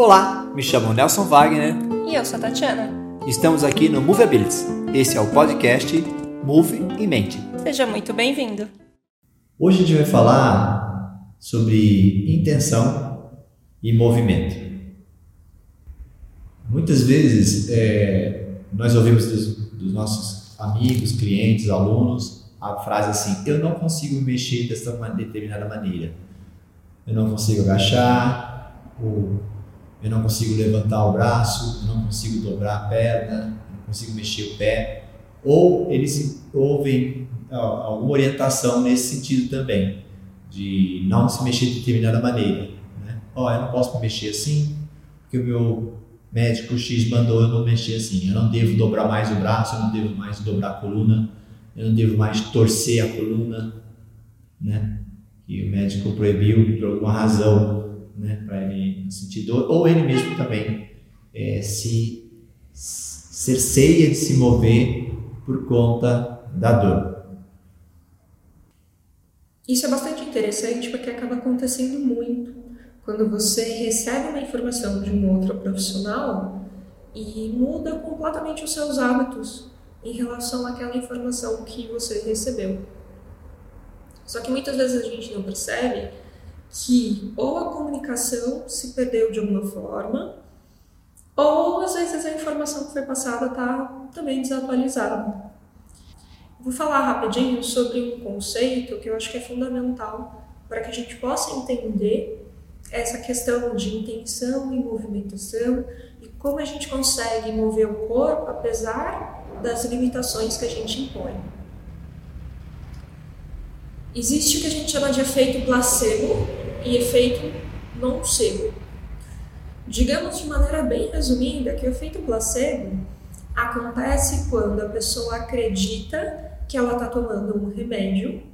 Olá, me chamo Nelson Wagner. E eu sou a Tatiana. Estamos aqui no Movabilities. Esse é o podcast Move em Mente. Seja muito bem-vindo. Hoje a gente vai falar sobre intenção e movimento. Muitas vezes é, nós ouvimos dos, dos nossos amigos, clientes, alunos a frase assim: eu não consigo mexer dessa determinada maneira. Eu não consigo agachar, ou eu não consigo levantar o braço, eu não consigo dobrar a perna, eu não consigo mexer o pé. Ou eles ouvem alguma orientação nesse sentido também, de não se mexer de determinada maneira. Né? Oh, eu não posso me mexer assim, porque o meu médico X mandou eu não mexer assim. Eu não devo dobrar mais o braço, eu não devo mais dobrar a coluna, eu não devo mais torcer a coluna, né? E o médico proibiu por alguma razão, né? Para ele no sentido ou ele mesmo também é, se cerceia de se mover por conta da dor. Isso é bastante interessante porque acaba acontecendo muito quando você recebe uma informação de um outro profissional e muda completamente os seus hábitos em relação àquela informação que você recebeu. Só que muitas vezes a gente não percebe que ou a comunicação se perdeu de alguma forma, ou às vezes a informação que foi passada está também desatualizada. Vou falar rapidinho sobre um conceito que eu acho que é fundamental para que a gente possa entender essa questão de intenção e movimentação e como a gente consegue mover o corpo apesar das limitações que a gente impõe. Existe o que a gente chama de efeito placebo e efeito nocebo. Digamos de maneira bem resumida que o efeito placebo acontece quando a pessoa acredita que ela está tomando um remédio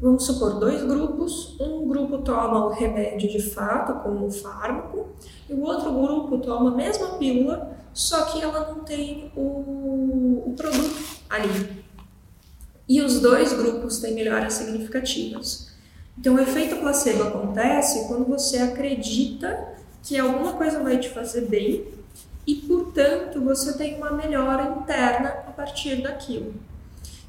Vamos supor dois grupos, um grupo toma o remédio de fato, como um fármaco, e o outro grupo toma a mesma pílula, só que ela não tem o, o produto ali. E os dois grupos têm melhoras significativas. Então, o efeito placebo acontece quando você acredita que alguma coisa vai te fazer bem e, portanto, você tem uma melhora interna a partir daquilo.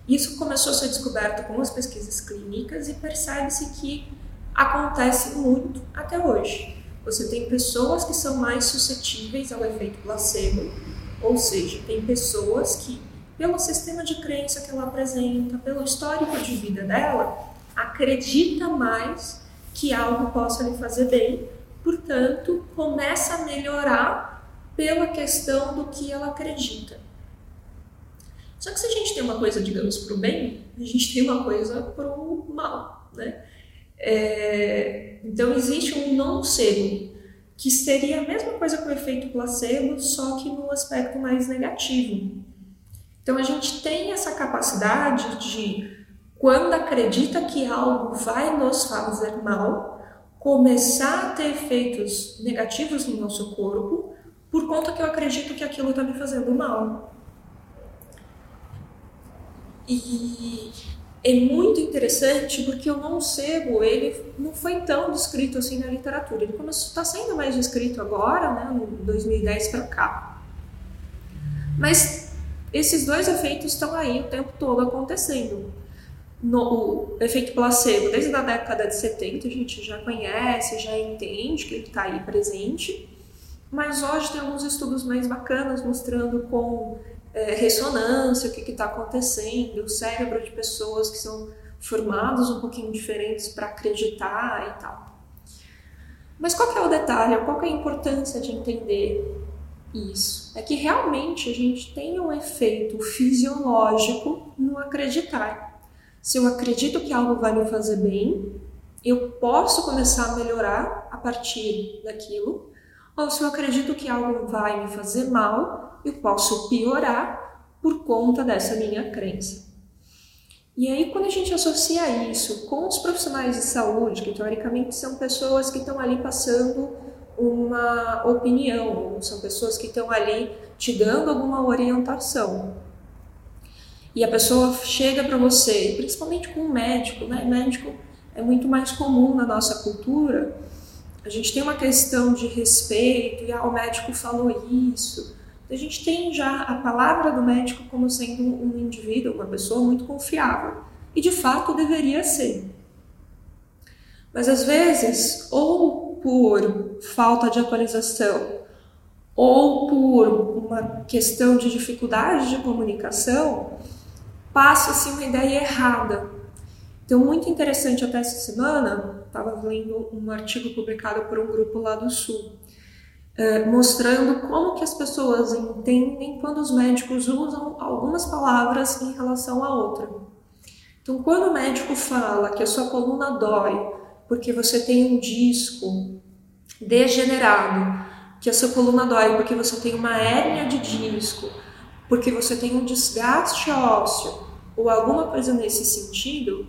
Isso começou a ser descoberto com as pesquisas clínicas e percebe-se que acontece muito até hoje. Você tem pessoas que são mais suscetíveis ao efeito placebo, ou seja, tem pessoas que, pelo sistema de crença que ela apresenta, pelo histórico de vida dela, acredita mais que algo possa lhe fazer bem, portanto, começa a melhorar pela questão do que ela acredita. Só que se a gente tem uma coisa, digamos, para o bem, a gente tem uma coisa para o mal, né? É, então existe um nocebo, que seria a mesma coisa que o efeito placebo, só que no aspecto mais negativo. Então a gente tem essa capacidade de, quando acredita que algo vai nos fazer mal, começar a ter efeitos negativos no nosso corpo, por conta que eu acredito que aquilo está me fazendo mal. E é muito interessante porque o nocebo ele não foi tão descrito assim na literatura. Ele está sendo mais descrito agora, né, no 2010 para cá. Mas esses dois efeitos estão aí o tempo todo acontecendo. No, o efeito placebo, desde a década de 70, a gente já conhece, já entende que ele está aí presente. Mas hoje tem alguns estudos mais bacanas mostrando com é, ressonância, o que está acontecendo, o cérebro de pessoas que são formados um pouquinho diferentes para acreditar e tal. Mas qual é o detalhe? Qual é a importância de entender isso? É que realmente a gente tem um efeito fisiológico no acreditar. Se eu acredito que algo vai me fazer bem, eu posso começar a melhorar a partir daquilo, ou se eu acredito que algo vai me fazer mal, eu posso piorar por conta dessa minha crença. E aí, quando a gente associa isso com os profissionais de saúde, que teoricamente são pessoas que estão ali passando uma opinião, são pessoas que estão ali te dando alguma orientação. E a pessoa chega para você, principalmente com um médico, né? Médico é muito mais comum na nossa cultura, a gente tem uma questão de respeito, e ah, o médico falou isso. A gente tem já a palavra do médico como sendo um indivíduo, uma pessoa muito confiável. E de fato deveria ser. Mas às vezes, ou por falta de atualização, ou por uma questão de dificuldade de comunicação, passa-se uma ideia errada. Então, muito interessante até essa semana, estava lendo um artigo publicado por um grupo lá do Sul, eh, mostrando como que as pessoas entendem quando os médicos usam algumas palavras em relação a outra. Então, quando o médico fala que a sua coluna dói porque você tem um disco degenerado, que a sua coluna dói porque você tem uma hérnia de disco, porque você tem um desgaste ósseo ou alguma coisa nesse sentido,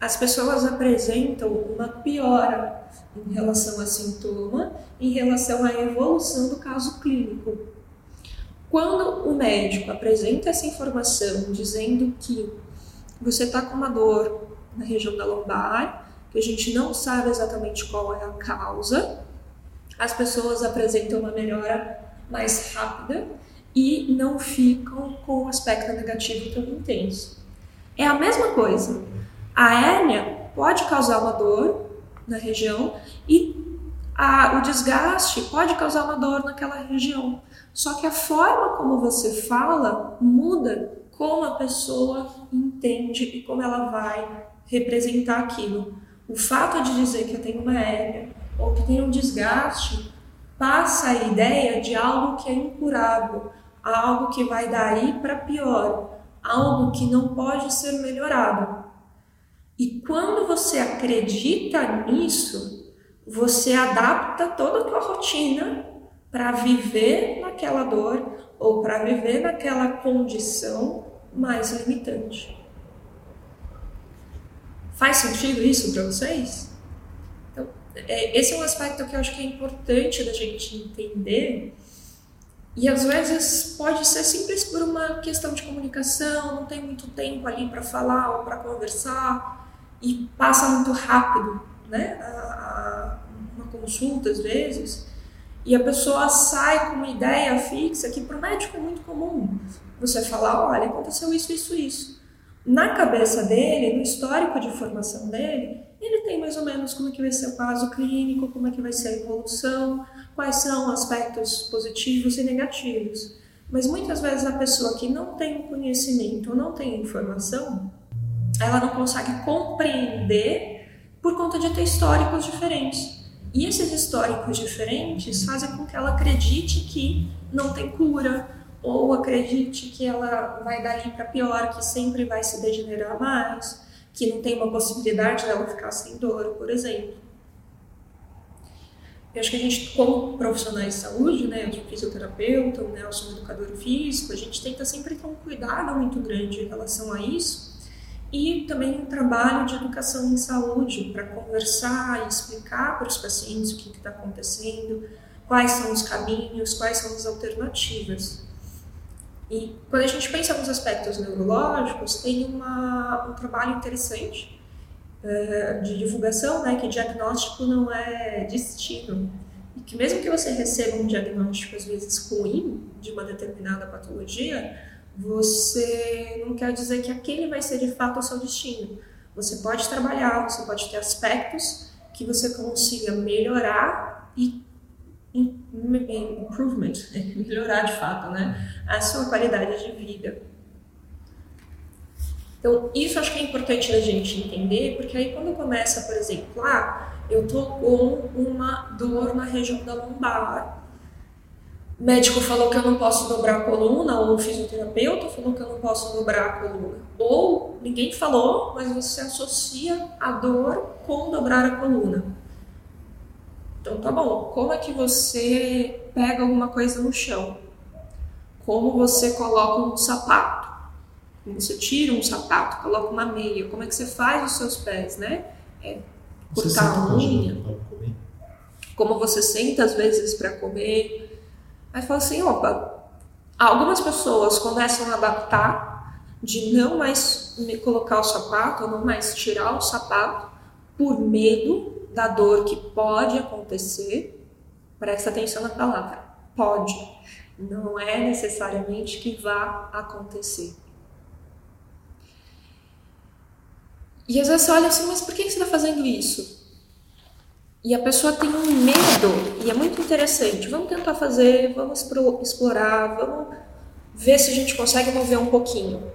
as pessoas apresentam uma piora em relação a sintoma, em relação à evolução do caso clínico. Quando o médico apresenta essa informação dizendo que você está com uma dor na região da lombar, que a gente não sabe exatamente qual é a causa, as pessoas apresentam uma melhora mais rápida e não ficam com o aspecto negativo tão intenso. É a mesma coisa. A hérnia pode causar uma dor na região e a, o desgaste pode causar uma dor naquela região. Só que a forma como você fala muda como a pessoa entende e como ela vai representar aquilo. O fato de dizer que eu tenho uma hérnia ou que tenho um desgaste passa a ideia de algo que é incurável, algo que vai daí para pior, algo que não pode ser melhorado. E quando você acredita nisso, você adapta toda a tua rotina para viver naquela dor ou para viver naquela condição mais limitante. Faz sentido isso para vocês? Então, é, esse é um aspecto que eu acho que é importante da gente entender. E às vezes pode ser simples por uma questão de comunicação, não tem muito tempo ali para falar ou para conversar e passa muito rápido, né? Uma consulta às vezes e a pessoa sai com uma ideia fixa que para o médico é muito comum. Você falar, olha, aconteceu isso, isso, isso na cabeça dele, no histórico de formação dele, ele tem mais ou menos como é que vai ser o caso clínico, como é que vai ser a evolução, quais são aspectos positivos e negativos. Mas muitas vezes a pessoa que não tem conhecimento não tem informação, ela não consegue compreender por conta de ter históricos diferentes. E esses históricos diferentes fazem com que ela acredite que não tem cura, ou acredite que ela vai dali para pior, que sempre vai se degenerar mais, que não tem uma possibilidade dela ficar sem dor, por exemplo. Eu acho que a gente, como profissionais de saúde, né, eu sou fisioterapeuta, né, eu sou educador físico, a gente tenta sempre ter um cuidado muito grande em relação a isso e também um trabalho de educação em saúde para conversar e explicar para os pacientes o que está acontecendo, quais são os caminhos, quais são as alternativas. E quando a gente pensa nos aspectos neurológicos, tem uma, um trabalho interessante uh, de divulgação, né, que diagnóstico não é destino. E que mesmo que você receba um diagnóstico, às vezes, ruim de uma determinada patologia, você não quer dizer que aquele vai ser de fato o seu destino. Você pode trabalhar, você pode ter aspectos que você consiga melhorar e improvement, melhorar de fato, né, a sua qualidade de vida. Então, isso acho que é importante da gente entender, porque aí quando começa, por exemplo, ah, eu tô com uma dor na região da lombar, o médico falou que eu não posso dobrar a coluna, ou o fisioterapeuta falou que eu não posso dobrar a coluna. Ou ninguém falou, mas você associa a dor com dobrar a coluna. Então tá bom, como é que você pega alguma coisa no chão? Como você coloca um sapato? Como você tira um sapato, coloca uma meia? Como é que você faz os seus pés, né? É cortar a unha. Como você senta às vezes para comer. Aí fala assim, opa, algumas pessoas começam a adaptar de não mais colocar o sapato, ou não mais tirar o sapato por medo da dor que pode acontecer, presta atenção na palavra, pode, não é necessariamente que vá acontecer. E às vezes você olha assim, mas por que você está fazendo isso? E a pessoa tem um medo, e é muito interessante. Vamos tentar fazer, vamos explorar, vamos ver se a gente consegue mover um pouquinho.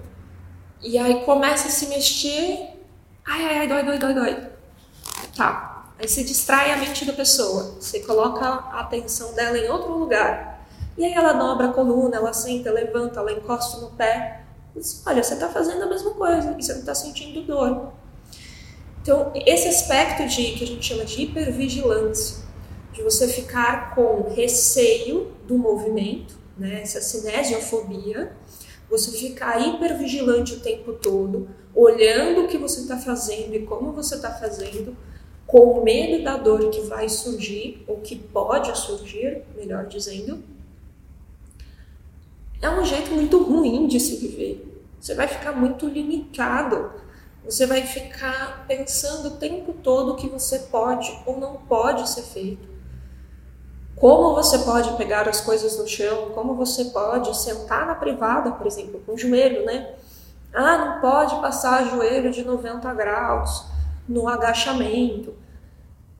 E aí começa a se mexer. Ai, ai, ai, dói, dói, dói, dói. Tá. Aí você distrai a mente da pessoa. Você coloca a atenção dela em outro lugar. E aí ela dobra a coluna, ela senta, levanta, ela encosta no pé. Diz, Olha, você está fazendo a mesma coisa e você não está sentindo dor. Então, esse aspecto de que a gente chama de hipervigilância, de você ficar com receio do movimento, né, essa cinesiofobia, você ficar hipervigilante o tempo todo, olhando o que você está fazendo e como você está fazendo, com medo da dor que vai surgir, ou que pode surgir, melhor dizendo, é um jeito muito ruim de se viver. Você vai ficar muito limitado você vai ficar pensando o tempo todo o que você pode ou não pode ser feito. Como você pode pegar as coisas no chão, como você pode sentar na privada, por exemplo, com o joelho, né? Ah, não pode passar joelho de 90 graus no agachamento.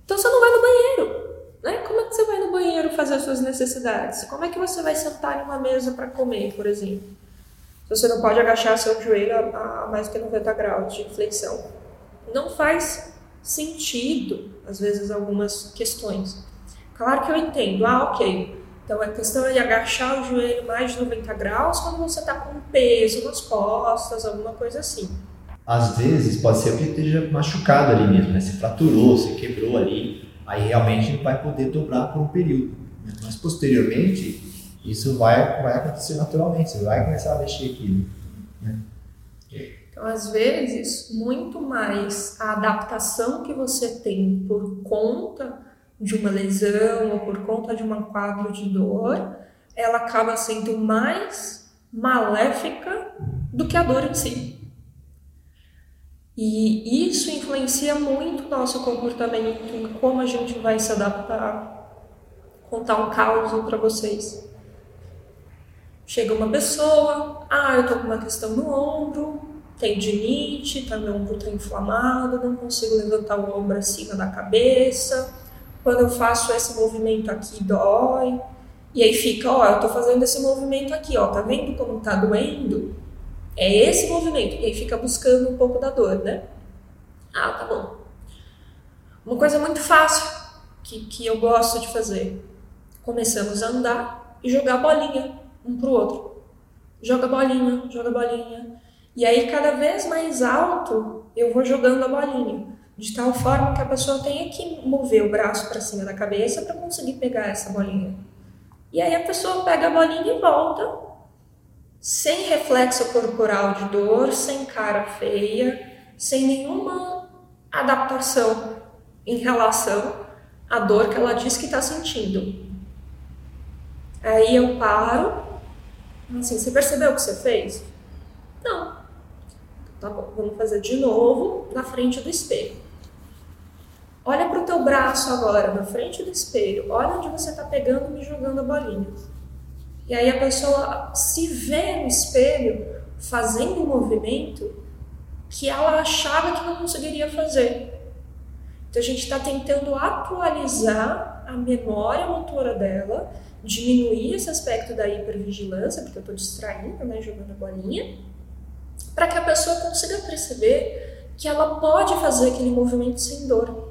Então você não vai no banheiro. Né? Como é que você vai no banheiro fazer as suas necessidades? Como é que você vai sentar em uma mesa para comer, por exemplo? Você não pode agachar seu joelho a, a mais que 90 graus de flexão. Não faz sentido, às vezes, algumas questões. Claro que eu entendo. Ah, ok. Então a questão é de agachar o joelho mais de 90 graus quando você está com peso nas costas, alguma coisa assim. Às vezes pode ser que esteja machucado ali mesmo, né? Você fraturou, você quebrou ali, aí realmente vai poder dobrar por um período. Né? Mas posteriormente isso vai, vai acontecer naturalmente, você vai começar a mexer aquilo. Né? Então, às vezes, muito mais a adaptação que você tem por conta de uma lesão ou por conta de um quadro de dor, ela acaba sendo mais maléfica do que a dor em si. E isso influencia muito o nosso comportamento, em como a gente vai se adaptar. Contar um caso para vocês. Chega uma pessoa, ah, eu tô com uma questão no ombro, tendinite, tá, meu ombro tá inflamado, não consigo levantar o ombro acima da cabeça. Quando eu faço esse movimento aqui, dói. E aí fica, ó, eu tô fazendo esse movimento aqui, ó, tá vendo como tá doendo? É esse movimento. E aí fica buscando um pouco da dor, né? Ah, tá bom. Uma coisa muito fácil que, que eu gosto de fazer. Começamos a andar e jogar bolinha um pro outro. Joga bolinha, joga bolinha. E aí, cada vez mais alto, eu vou jogando a bolinha. De tal forma que a pessoa tenha que mover o braço para cima da cabeça para conseguir pegar essa bolinha. E aí a pessoa pega a bolinha e volta, sem reflexo corporal de dor, sem cara feia, sem nenhuma adaptação em relação à dor que ela diz que está sentindo. Aí eu paro Assim, você percebeu o que você fez? Não. Tá bom, vamos fazer de novo na frente do espelho. Olha para o teu braço agora, na frente do espelho. Olha onde você está pegando e jogando a bolinha. E aí a pessoa se vê no espelho fazendo um movimento que ela achava que não conseguiria fazer. Então a gente está tentando atualizar a memória motora dela diminuir esse aspecto da hipervigilância, porque eu estou distraindo, né, jogando bolinha, para que a pessoa consiga perceber que ela pode fazer aquele movimento sem dor.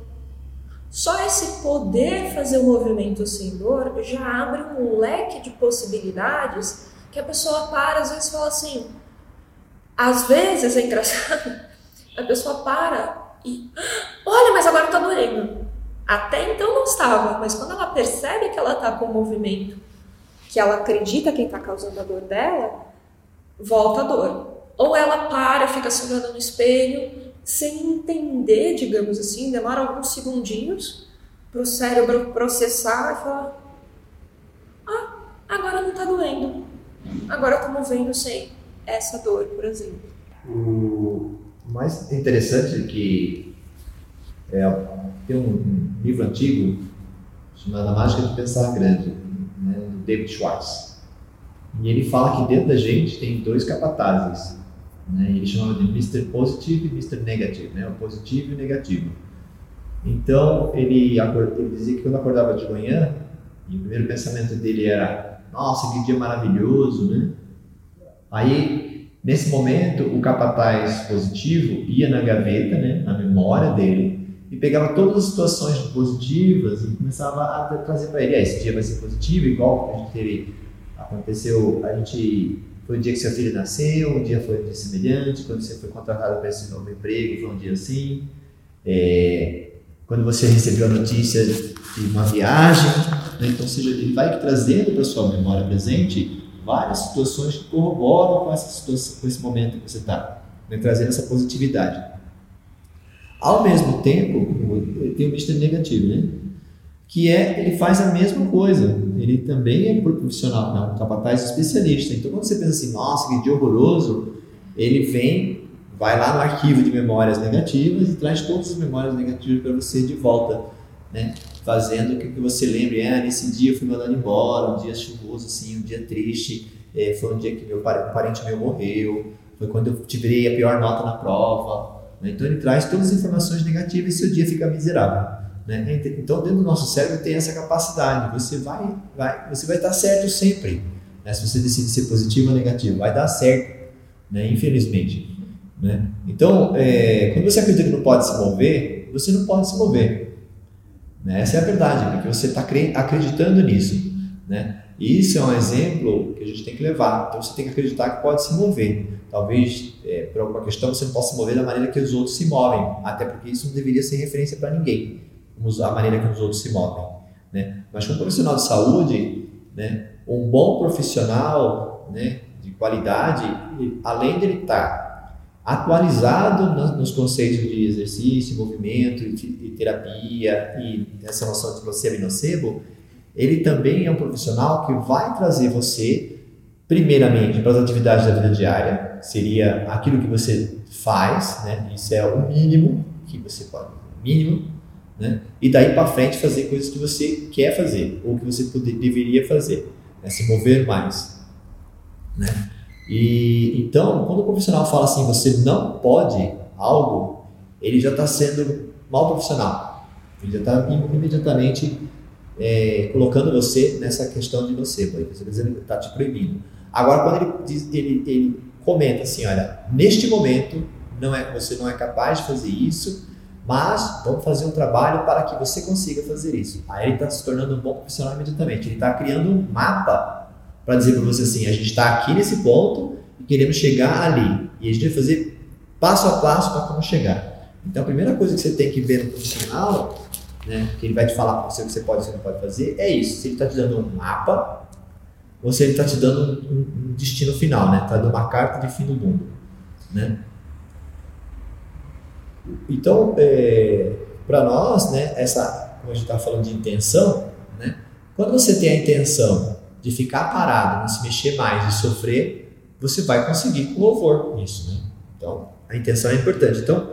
Só esse poder fazer o movimento sem dor já abre um leque de possibilidades que a pessoa para, às vezes fala assim. Às vezes é engraçado, a pessoa para e. Olha, mas agora está doendo. Até então não estava, mas quando ela percebe que ela está com um movimento que ela acredita quem está causando a dor dela, volta a dor. Ou ela para, fica se olhando no espelho, sem entender, digamos assim, demora alguns segundinhos para o cérebro processar e falar: Ah, agora não está doendo. Agora eu estou movendo sem essa dor, por exemplo. O mais interessante é que é, tem um, livro antigo chamado A Mágica de Pensar Grande, né, do David Schwartz. E ele fala que dentro da gente tem dois capatazes. Né, ele chamava de Mr. Positive e Mr. Negative, né, o positivo e o negativo. Então, ele, ele dizia que quando acordava de manhã, e o primeiro pensamento dele era: Nossa, que dia maravilhoso, né? Aí, nesse momento, o capataz positivo ia na gaveta, né, na memória dele, e pegava todas as situações positivas e começava a trazer para ele: ah, esse dia vai ser positivo, igual a gente teve, aconteceu, a gente foi o dia que seu filho nasceu, um dia foi um dia semelhante, quando você foi contratado para esse novo emprego, foi um dia assim. É, quando você recebeu a notícia de uma viagem, né? então, seja, ele vai trazendo para sua memória presente várias situações que corroboram com, essa situação, com esse momento que você está, né? trazendo essa positividade. Ao mesmo tempo, tem o Mr. negativo, né? Que é, ele faz a mesma coisa, ele também é profissional, né? um capataz especialista. Então, quando você pensa assim, nossa, que dia horroroso, ele vem vai lá no arquivo de memórias negativas e traz todas as memórias negativas para você de volta, né? Fazendo que você lembre, ah, nesse dia eu fui mandado embora, um dia chuvoso assim, um dia triste, é, foi um dia que meu parente meu morreu, foi quando eu tirei a pior nota na prova. Né? Então ele traz todas as informações negativas e seu dia fica miserável. Né? Então dentro do nosso cérebro tem essa capacidade, você vai, vai, você vai estar certo sempre. Né? Se você decide ser positivo ou negativo, vai dar certo, né? infelizmente. Né? Então, é, quando você acredita que não pode se mover, você não pode se mover. Né? Essa é a verdade, porque você está acreditando nisso. Né? E isso é um exemplo que a gente tem que levar. Então, você tem que acreditar que pode se mover. Talvez, é, por alguma questão, você não possa se mover da maneira que os outros se movem, até porque isso não deveria ser referência para ninguém, a maneira que os outros se movem. Né? Mas, como profissional de saúde, né, um bom profissional né, de qualidade, além de ele estar tá atualizado nos conceitos de exercício, movimento e terapia e essa noção de placebo e nocebo, ele também é um profissional que vai trazer você, primeiramente, para as atividades da vida diária, seria aquilo que você faz, né? Isso é o mínimo que você pode, mínimo, né? E daí para frente fazer coisas que você quer fazer ou que você poder, deveria fazer, né? se mover mais, né? E então, quando o profissional fala assim, você não pode algo, ele já está sendo mal profissional. Ele já está imediatamente é, colocando você nessa questão de você, você está está te proibindo. Agora, quando ele, diz, ele, ele comenta assim, olha, neste momento não é, você não é capaz de fazer isso, mas vamos fazer um trabalho para que você consiga fazer isso. Aí ele está se tornando um bom profissional imediatamente. Ele está criando um mapa para dizer para você assim: a gente está aqui nesse ponto e queremos chegar ali. E a gente vai fazer passo a passo para como chegar. Então, a primeira coisa que você tem que ver no profissional, né, que ele vai te falar para você o que você pode e o que não pode fazer, é isso. Se ele está te dando um mapa ou se ele está te dando um, um, destino final, né? Está dando uma carta de fim do mundo, né? Então, é, para nós, né, essa, como a gente está falando de intenção, né, quando você tem a intenção de ficar parado, não se mexer mais, de sofrer, você vai conseguir com louvor isso, né? Então, a intenção é importante. Então,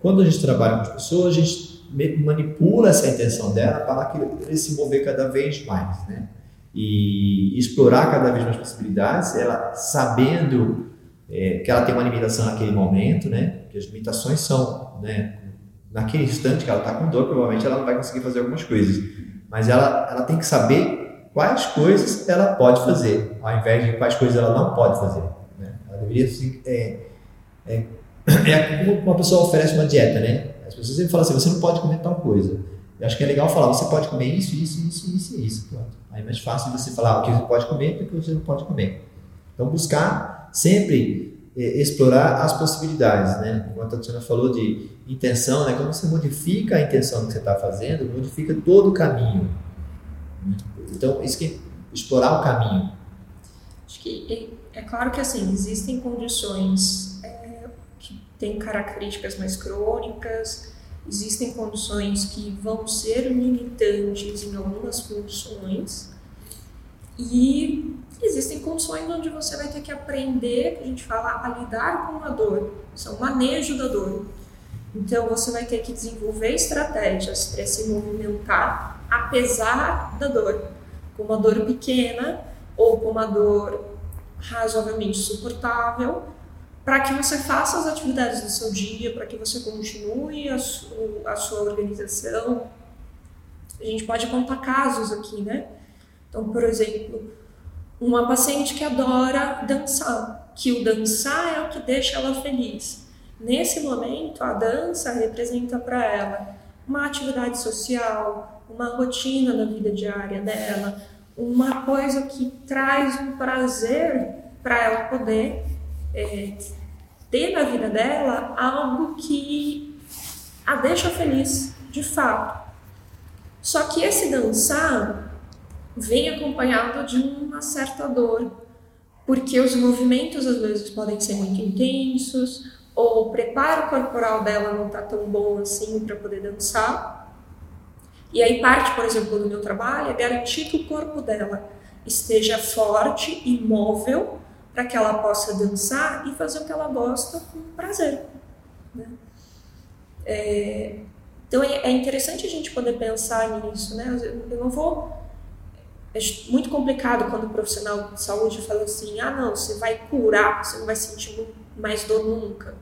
quando a gente trabalha com as pessoas, a gente manipula essa intenção dela para que ele se mover cada vez mais, né? E explorar cada vez mais possibilidades, ela sabendo é, que ela tem uma limitação naquele momento, né? Que as limitações são, né? Naquele instante que ela está com dor, provavelmente ela não vai conseguir fazer algumas coisas, mas ela, ela tem que saber quais coisas ela pode fazer, ao invés de quais coisas ela não pode fazer. Né? Ela deveria é, é, é como uma pessoa oferece uma dieta, né? As pessoas sempre falam assim, você não pode comer tal coisa. Eu acho que é legal falar, você pode comer isso, isso, isso, isso isso. Pronto. Aí é mais fácil você falar o que você pode comer do que você não pode comer. Então, buscar sempre é, explorar as possibilidades, né? Como a Tatiana falou de intenção, né? Quando você modifica a intenção que você está fazendo, modifica todo o caminho. Então, isso que explorar o caminho. Acho que é, é claro que assim existem condições é, que têm características mais crônicas, existem condições que vão ser limitantes em algumas funções e existem condições onde você vai ter que aprender, que a gente fala, a lidar com a dor, isso é o manejo da dor. Então você vai ter que desenvolver estratégias para se movimentar apesar da dor, com uma dor pequena ou com uma dor razoavelmente suportável, para que você faça as atividades do seu dia, para que você continue a, su a sua organização. A gente pode contar casos aqui, né? Então, por exemplo, uma paciente que adora dançar, que o dançar é o que deixa ela feliz. Nesse momento, a dança representa para ela uma atividade social, uma rotina da vida diária dela, uma coisa que traz um prazer para ela poder é, ter na vida dela algo que a deixa feliz, de fato. Só que esse dançar vem acompanhado de uma certa dor, porque os movimentos às vezes podem ser muito intensos, ou o preparo corporal dela não está tão bom assim para poder dançar. E aí parte, por exemplo, do meu trabalho é garantir que o corpo dela esteja forte e móvel para que ela possa dançar e fazer o que ela gosta com prazer. Né? É, então é, é, interessante a gente poder pensar nisso, né? Eu não vou é muito complicado quando o profissional de saúde fala assim: ah, não, você vai curar, você não vai sentir mais dor nunca.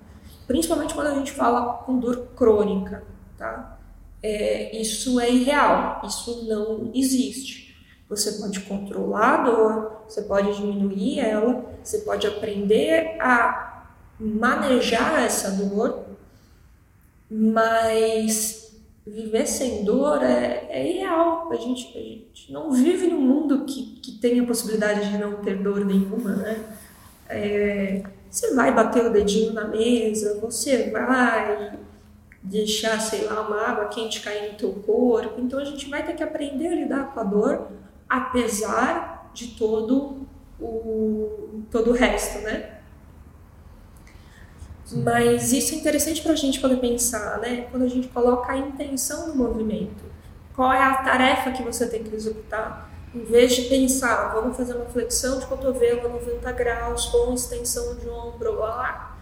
Principalmente quando a gente fala com dor crônica, tá? é, isso é irreal, isso não existe. Você pode controlar a dor, você pode diminuir ela, você pode aprender a manejar essa dor, mas viver sem dor é, é irreal. A gente, a gente não vive num mundo que, que tem a possibilidade de não ter dor nenhuma, né? É, você vai bater o dedinho na mesa, você vai deixar, sei lá, uma água quente cair no teu corpo. Então a gente vai ter que aprender a lidar com a dor, apesar de todo o, todo o resto, né? Mas isso é interessante para a gente poder pensar, né? Quando a gente coloca a intenção no movimento, qual é a tarefa que você tem que executar? Em vez de pensar, vamos fazer uma flexão de cotovelo a 90 graus com extensão de ombro, lá,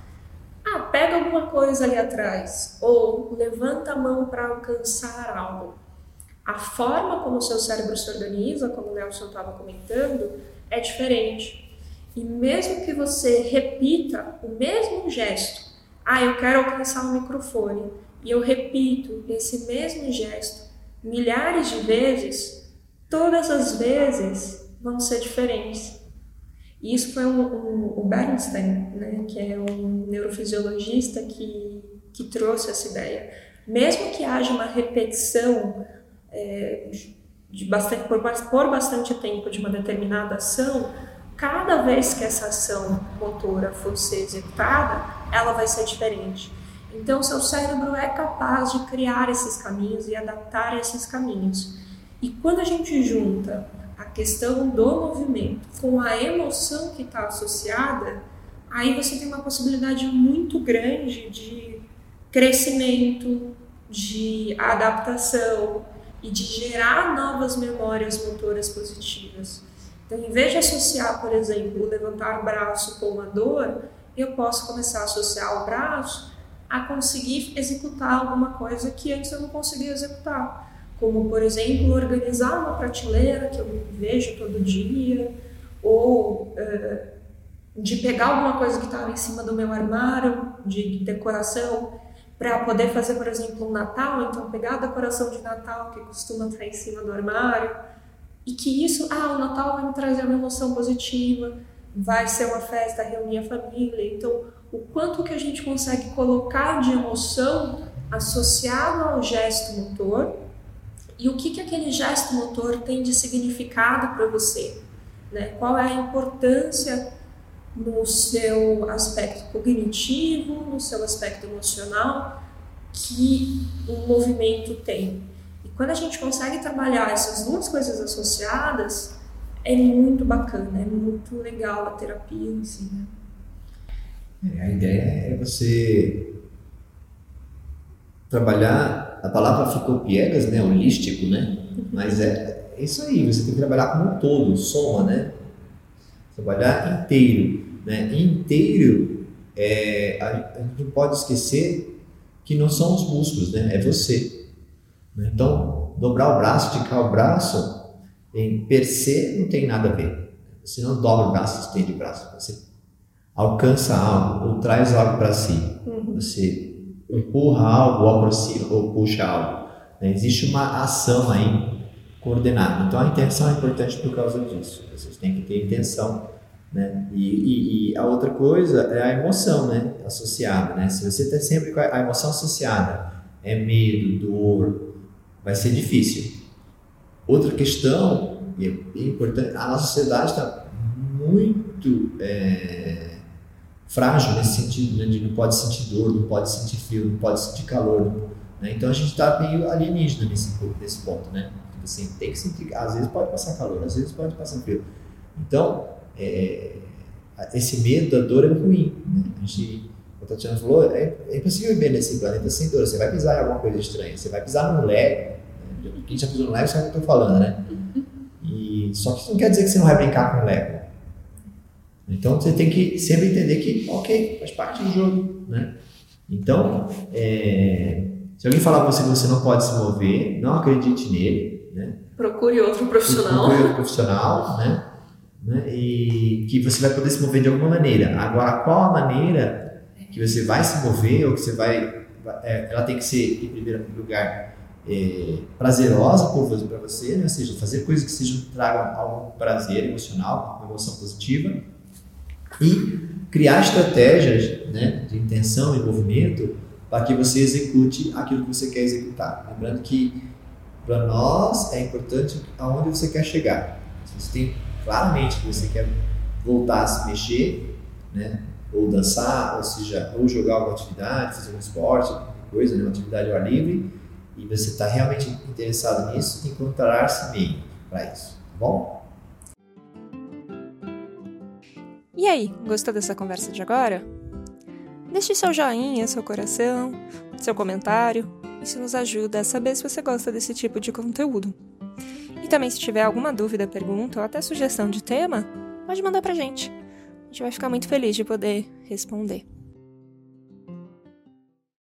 ah, pega alguma coisa ali atrás ou levanta a mão para alcançar algo. A forma como o seu cérebro se organiza, como o Nelson estava comentando, é diferente. E mesmo que você repita o mesmo gesto, ah, eu quero alcançar o microfone, e eu repito esse mesmo gesto milhares de vezes, todas as vezes vão ser diferentes. E isso foi um, um, o Bernstein, né, que é um neurofisiologista que, que trouxe essa ideia. Mesmo que haja uma repetição é, de bastante, por, por bastante tempo de uma determinada ação, cada vez que essa ação motora for ser executada, ela vai ser diferente. Então, seu cérebro é capaz de criar esses caminhos e adaptar esses caminhos. E quando a gente junta a questão do movimento com a emoção que está associada, aí você tem uma possibilidade muito grande de crescimento, de adaptação e de gerar novas memórias motoras positivas. Então, em vez de associar, por exemplo, levantar o braço com a dor, eu posso começar a associar o braço a conseguir executar alguma coisa que antes eu não conseguia executar. Como, por exemplo, organizar uma prateleira que eu vejo todo dia, ou uh, de pegar alguma coisa que estava em cima do meu armário de decoração para poder fazer, por exemplo, um Natal, então pegar a decoração de Natal que costuma estar em cima do armário e que isso, ah, o Natal vai me trazer uma emoção positiva, vai ser uma festa, reunir a família, então o quanto que a gente consegue colocar de emoção associado ao gesto motor e o que, que aquele gesto motor tem de significado para você. Né? Qual é a importância no seu aspecto cognitivo, no seu aspecto emocional que o movimento tem. Quando a gente consegue trabalhar essas duas coisas associadas, é muito bacana, é muito legal a terapia em si. Né? É, a ideia é você trabalhar, a palavra ficou piegas, né, holístico, né? Mas é, é isso aí, você tem que trabalhar como um todo, soma, né? Trabalhar inteiro, né? Inteiro, é, a, a gente não pode esquecer que não são os músculos, né? É você. Então, dobrar o braço, esticar o braço, em per se não tem nada a ver. Você não dobra o braço, estende o braço. Você alcança algo ou traz algo para si. Uhum. Você empurra algo ou aproxima ou puxa algo. Né? Existe uma ação aí coordenada. Então a intenção é importante por causa disso. Vocês têm que ter intenção. Né? E, e, e a outra coisa é a emoção né? associada. Né? Se você está sempre com a emoção associada, é medo, dor, vai ser difícil. Outra questão, e é importante, a nossa sociedade está muito é, frágil nesse sentido, né? de não pode sentir dor, não pode sentir frio, não pode sentir calor. Né? Então a gente está meio alienígena nesse, nesse ponto. Né? Tipo assim, tem que sentir, às vezes pode passar calor, às vezes pode passar frio. Então, é, esse medo da dor é ruim. Né? A gente, o Tatiana falou, é, é impossível viver nesse planeta sem dor. Você vai pisar em alguma coisa estranha, você vai pisar num lego. Quem já pisou no lego sabe o que eu estou falando, né? E, só que isso não quer dizer que você não vai brincar com o lego. Então você tem que sempre entender que, ok, faz parte do jogo, né? Então, é, se alguém falar para você que você não pode se mover, não acredite nele, né? Procure outro profissional. Procure outro profissional, né? né? E que você vai poder se mover de alguma maneira. Agora, qual a maneira que você vai se mover ou que você vai, é, ela tem que ser em primeiro lugar é, prazerosa para você, né? ou seja, fazer coisas que sejam tragam algum prazer emocional, uma emoção positiva e criar estratégias né, de intenção e movimento para que você execute aquilo que você quer executar. Lembrando que para nós é importante aonde você quer chegar. Se você tem claramente que você quer voltar a se mexer, né, ou dançar, ou seja, ou jogar alguma atividade, fazer um esporte, coisa, né, uma atividade ao ar livre, e você está realmente interessado nisso, encontrar-se meio para isso, tá bom? E aí, gostou dessa conversa de agora? Deixe seu joinha, seu coração, seu comentário. Isso nos ajuda a saber se você gosta desse tipo de conteúdo. E também, se tiver alguma dúvida, pergunta ou até sugestão de tema, pode mandar pra gente. A gente vai ficar muito feliz de poder responder.